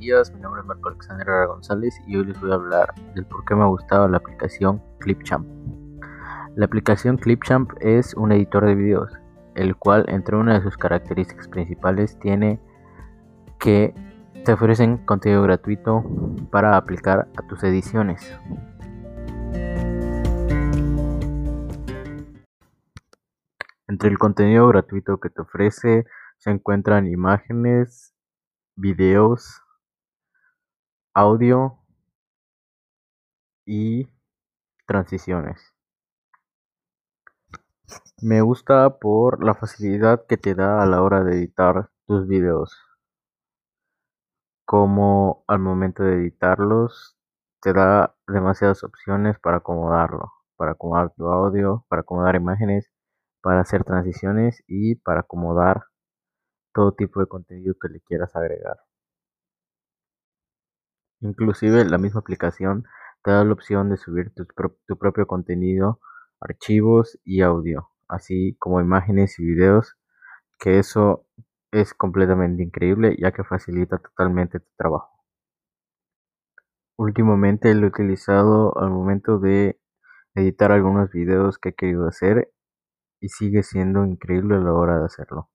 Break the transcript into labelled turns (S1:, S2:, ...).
S1: días, mi nombre es Marco Alexander González y hoy les voy a hablar del por qué me ha gustado la aplicación Clipchamp. La aplicación Clipchamp es un editor de videos, el cual entre una de sus características principales tiene que te ofrecen contenido gratuito para aplicar a tus ediciones. Entre el contenido gratuito que te ofrece se encuentran imágenes, videos, audio y transiciones. Me gusta por la facilidad que te da a la hora de editar tus videos. Como al momento de editarlos te da demasiadas opciones para acomodarlo, para acomodar tu audio, para acomodar imágenes, para hacer transiciones y para acomodar todo tipo de contenido que le quieras agregar. Inclusive la misma aplicación te da la opción de subir tu, propio contenido, archivos y audio, así como imágenes y videos, que eso es completamente increíble ya que facilita totalmente tu trabajo. Últimamente lo he utilizado al momento de editar algunos videos que he querido hacer y sigue siendo increíble a la hora de hacerlo.